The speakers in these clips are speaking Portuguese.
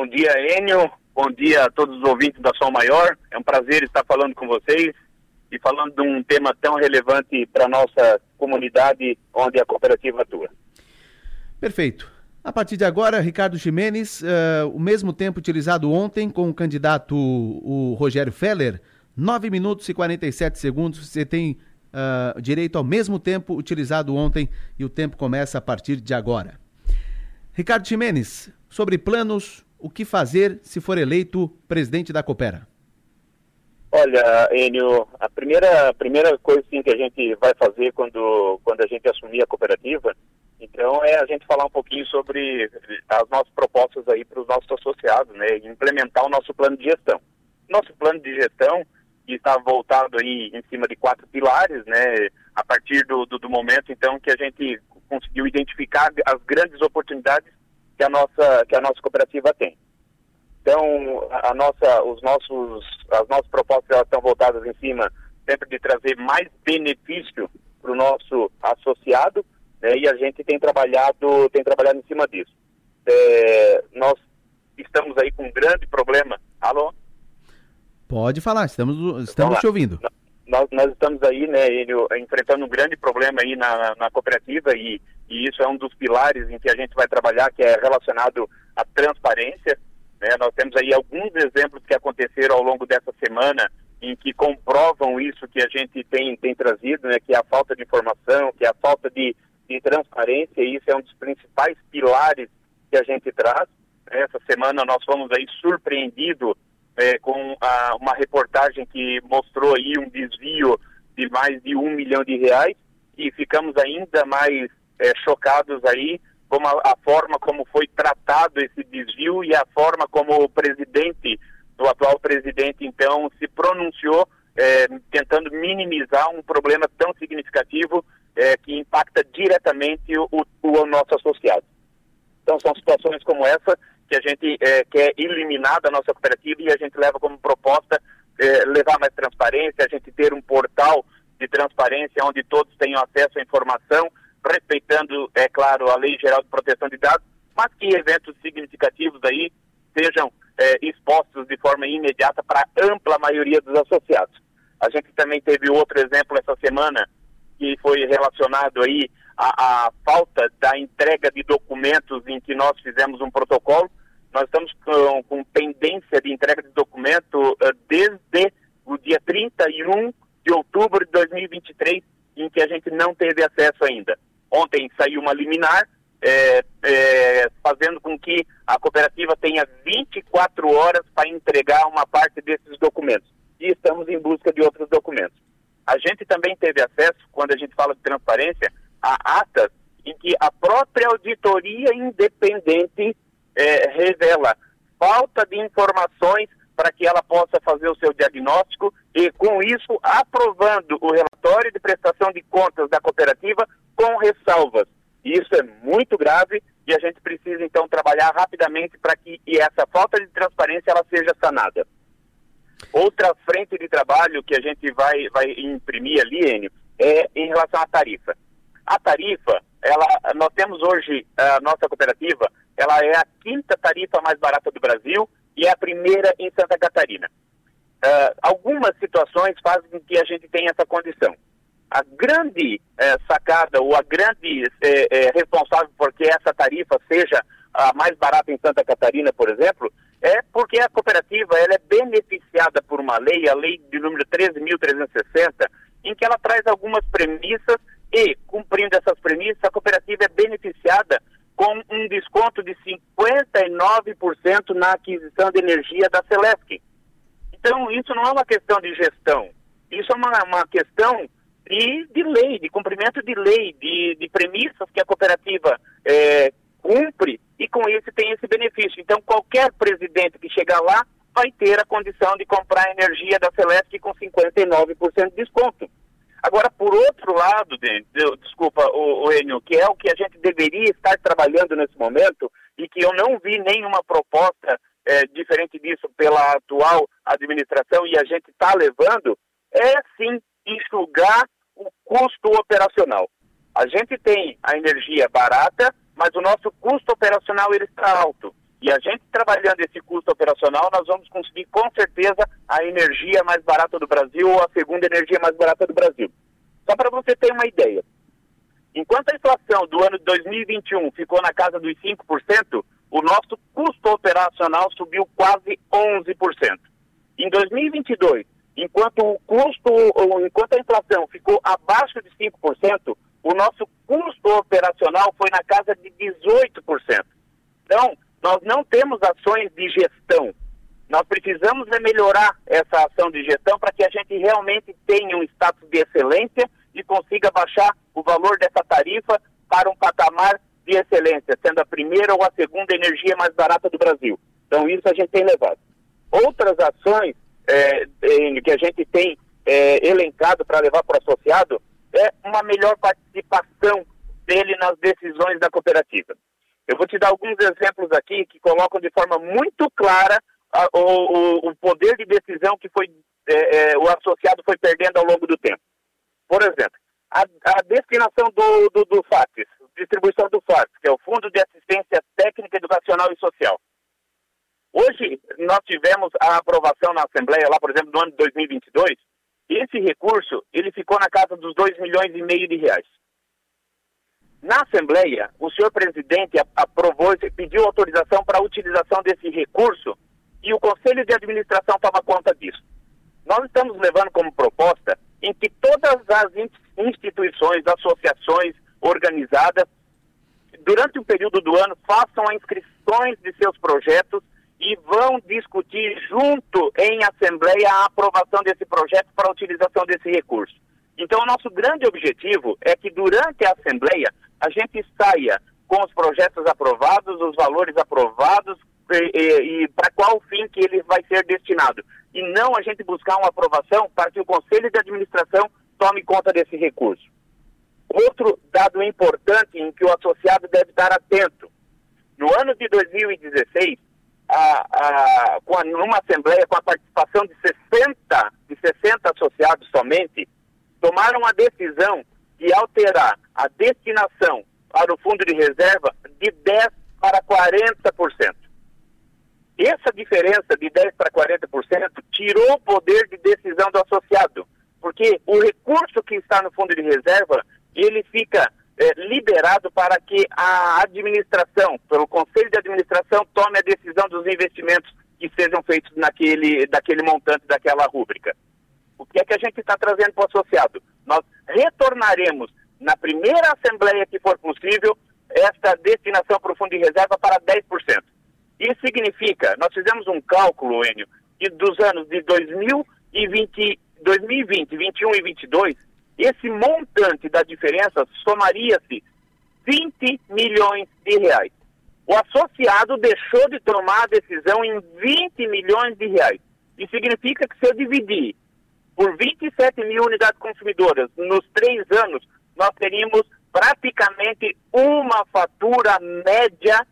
Bom dia, Enio. Bom dia a todos os ouvintes da Sol Maior. É um prazer estar falando com vocês e falando de um tema tão relevante para a nossa comunidade onde a cooperativa atua. Perfeito. A partir de agora, Ricardo Ximenes, uh, o mesmo tempo utilizado ontem com o candidato o Rogério Feller, 9 minutos e 47 segundos. Você tem uh, direito ao mesmo tempo utilizado ontem e o tempo começa a partir de agora. Ricardo Ximenes, sobre planos, o que fazer se for eleito presidente da Coopera? Olha, Enio, a primeira, a primeira coisa sim, que a gente vai fazer quando, quando a gente assumir a cooperativa, então é a gente falar um pouquinho sobre as nossas propostas aí para os nossos associados, né, implementar o nosso plano de gestão. Nosso plano de gestão está voltado aí em cima de quatro pilares, né, a partir do, do, do momento então que a gente conseguiu identificar as grandes oportunidades que a nossa que a nossa cooperativa tem. Então, a nossa, os nossos, as nossas propostas estão voltadas em cima sempre de trazer mais benefício para o nosso associado, né, e a gente tem trabalhado, tem trabalhado em cima disso. É, nós estamos aí com um grande problema. Alô? Pode falar, estamos, estamos te ouvindo. Nós, nós estamos aí, né, enfrentando um grande problema aí na, na cooperativa e, e isso é um dos pilares em que a gente vai trabalhar, que é relacionado à transparência. Né? Nós temos aí alguns exemplos que aconteceram ao longo dessa semana em que comprovam isso que a gente tem, tem trazido, né? que é a falta de informação, que é a falta de, de transparência, e isso é um dos principais pilares que a gente traz. Essa semana nós fomos aí surpreendidos é, com a, uma reportagem que mostrou aí um desvio de mais de um milhão de reais e ficamos ainda mais é, chocados aí como a, a, forma como foi tratado esse desvio e a forma como o presidente, o atual presidente, então, se pronunciou, é, tentando minimizar um problema tão significativo é, que impacta diretamente o, o, nosso associado. Então, são situações como essa que a gente é, quer eliminar da nossa cooperativa e a gente leva como proposta é, levar mais transparência, a gente ter um portal de transparência onde todos tenham acesso à informação respeitando, é claro, a Lei Geral de Proteção de Dados, mas que eventos significativos aí sejam é, expostos de forma imediata para a ampla maioria dos associados. A gente também teve outro exemplo essa semana que foi relacionado aí à, à falta da entrega de documentos em que nós fizemos um protocolo. Nós estamos com, com pendência de entrega de documento uh, desde o dia 31 de outubro de 2023, em que a gente não teve acesso ainda. Ontem saiu uma liminar é, é, fazendo com que a cooperativa tenha 24 horas para entregar uma parte desses documentos. E estamos em busca de outros documentos. A gente também teve acesso, quando a gente fala de transparência, a atas em que a própria auditoria independente é, revela falta de informações para que ela possa fazer o seu diagnóstico e, com isso, aprovando o relatório de prestação de contas da cooperativa ressalvas. Isso é muito grave e a gente precisa então trabalhar rapidamente para que essa falta de transparência ela seja sanada. Outra frente de trabalho que a gente vai, vai imprimir ali, Enio, é em relação à tarifa. A tarifa, ela, nós temos hoje, a nossa cooperativa, ela é a quinta tarifa mais barata do Brasil e é a primeira em Santa Catarina. Uh, algumas situações fazem com que a gente tenha essa condição a grande é, sacada ou a grande é, é, responsável por que essa tarifa seja a mais barata em Santa Catarina, por exemplo, é porque a cooperativa ela é beneficiada por uma lei, a lei de número 13.360, em que ela traz algumas premissas e, cumprindo essas premissas, a cooperativa é beneficiada com um desconto de 59% na aquisição de energia da Celesc. Então, isso não é uma questão de gestão, isso é uma, uma questão e de lei, de cumprimento de lei, de, de premissas que a cooperativa é, cumpre e com isso tem esse benefício. Então, qualquer presidente que chegar lá vai ter a condição de comprar energia da Celeste com 59% de desconto. Agora, por outro lado, de, de, desculpa, o, o Enio, que é o que a gente deveria estar trabalhando nesse momento e que eu não vi nenhuma proposta é, diferente disso pela atual administração e a gente está levando, é sim enxugar custo operacional. A gente tem a energia barata, mas o nosso custo operacional ele está alto. E a gente trabalhando esse custo operacional, nós vamos conseguir com certeza a energia mais barata do Brasil ou a segunda energia mais barata do Brasil. Só para você ter uma ideia. Enquanto a inflação do ano de 2021 ficou na casa dos 5%, o nosso custo operacional subiu quase 11%. Em 2022, enquanto o custo, enquanto a inflação ficou abaixo de 5%, o nosso custo operacional foi na casa de 18%. Então, nós não temos ações de gestão. Nós precisamos de melhorar essa ação de gestão para que a gente realmente tenha um status de excelência e consiga baixar o valor dessa tarifa para um patamar de excelência, sendo a primeira ou a segunda energia mais barata do Brasil. Então, isso a gente tem levado. Outras ações é, que a gente tem é, elencado para levar para o associado é uma melhor participação dele nas decisões da cooperativa. Eu vou te dar alguns exemplos aqui que colocam de forma muito clara a, o, o, poder de decisão que foi é, é, o associado foi perdendo ao longo do tempo. Por exemplo, a, a destinação do, do, do FATES, distribuição do FATES, que é o Fundo de Assistência Técnica, Educacional e Social. Hoje, nós tivemos a aprovação na Assembleia, lá, por exemplo, no ano de 2022, esse recurso, ele ficou na casa dos 2 milhões e meio de reais. Na Assembleia, o senhor presidente aprovou, pediu autorização para a utilização desse recurso e o Conselho de Administração toma conta disso. Nós estamos levando como proposta em que todas as instituições, associações organizadas, durante o período do ano, façam as inscrições de seus projetos e vão discutir junto em assembleia a aprovação desse projeto para a utilização desse recurso. Então, o nosso grande objetivo é que durante a assembleia a gente saia com os projetos aprovados, os valores aprovados e, e, e para qual fim que ele vai ser destinado. E não a gente buscar uma aprovação para que o Conselho de Administração tome conta desse recurso. Outro dado importante em que o associado deve estar atento. No ano de 2016, com a, numa assembleia com a participação de 60, de 60 associados somente, tomaram a decisão de alterar a destinação para o fundo de reserva de 10 para 40%. Essa diferença de 10 para 40% tirou o poder de decisão do associado, porque o recurso que está no fundo de reserva, ele fica é, liberado para que a administração, pelo conselho de administração, tome a decisão dos investimentos que sejam feitos naquele, daquele montante, daquela rúbrica. O que é que a gente está trazendo para o associado? Nós retornaremos na primeira assembleia que for possível esta destinação para o fundo de reserva para 10%. Isso significa, nós fizemos um cálculo, Enio, que dos anos de 2020, 2020, 21 e 22, esse montante da diferença somaria-se 20 milhões de reais. O associado deixou de tomar a decisão em 20 milhões de reais. Isso significa que se eu dividir por 27 mil unidades consumidoras nos três anos, nós teríamos praticamente uma fatura média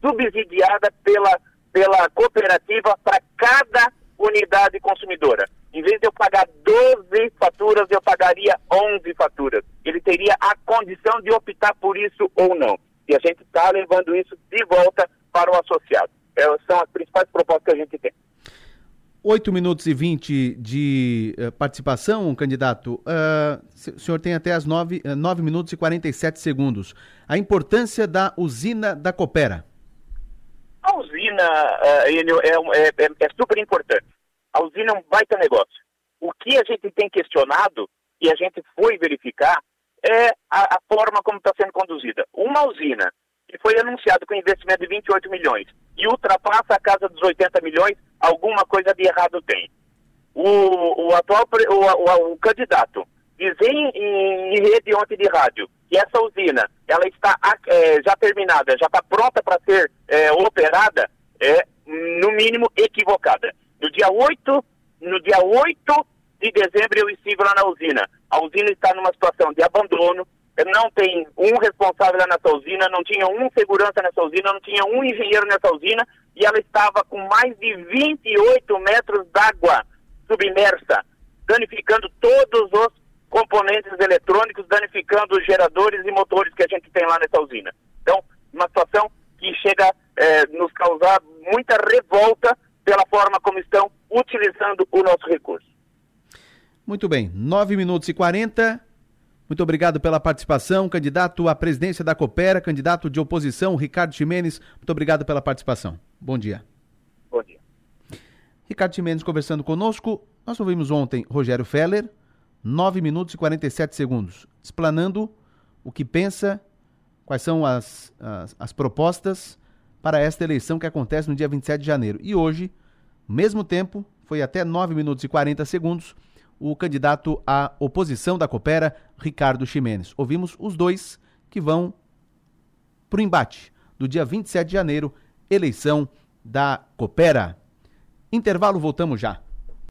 subsidiada pela, pela cooperativa para cada unidade consumidora. Em vez de eu pagar 12 faturas, eu pagaria 11 faturas. Ele teria a condição de optar por isso ou não. E a gente está levando isso de volta para o associado. São as principais propostas que a gente tem. 8 minutos e 20 de uh, participação, candidato. Uh, o senhor tem até as 9, uh, 9 minutos e 47 segundos. A importância da usina da Coopera. A usina, uh, é, é, é, é super importante. A usina é um baita negócio. O que a gente tem questionado e a gente foi verificar é a, a forma como está sendo conduzida. Uma usina que foi anunciado com investimento de 28 milhões e ultrapassa a casa dos 80 milhões, alguma coisa de errado tem. O, o atual o, o, o candidato dizer em, em, rede ontem de rádio que essa usina ela está é, já terminada, já está pronta para ser é, operada, é no mínimo equivocada. Dia 8, no dia 8 de dezembro eu estive lá na usina. A usina está numa situação de abandono, não tem um responsável lá nessa usina, não tinha um segurança nessa usina, não tinha um engenheiro nessa usina e ela estava com mais de 28 metros d'água submersa, danificando todos os componentes eletrônicos, danificando os geradores e motores que a gente tem lá nessa usina. Então, uma situação que chega é, nos causar muita revolta pela forma como estão utilizando o nosso recurso. Muito bem, 9 minutos e 40. Muito obrigado pela participação. Candidato à presidência da Coopera, candidato de oposição, Ricardo Ximenes. Muito obrigado pela participação. Bom dia. Bom dia. Ricardo Ximenes conversando conosco. Nós ouvimos ontem Rogério Feller, 9 minutos e 47 segundos, explanando o que pensa, quais são as, as, as propostas para esta eleição que acontece no dia 27 de janeiro. E hoje, mesmo tempo, foi até 9 minutos e 40 segundos, o candidato à oposição da Coopera, Ricardo Ximenes. Ouvimos os dois que vão para o embate do dia 27 de janeiro, eleição da Coopera. Intervalo, voltamos já.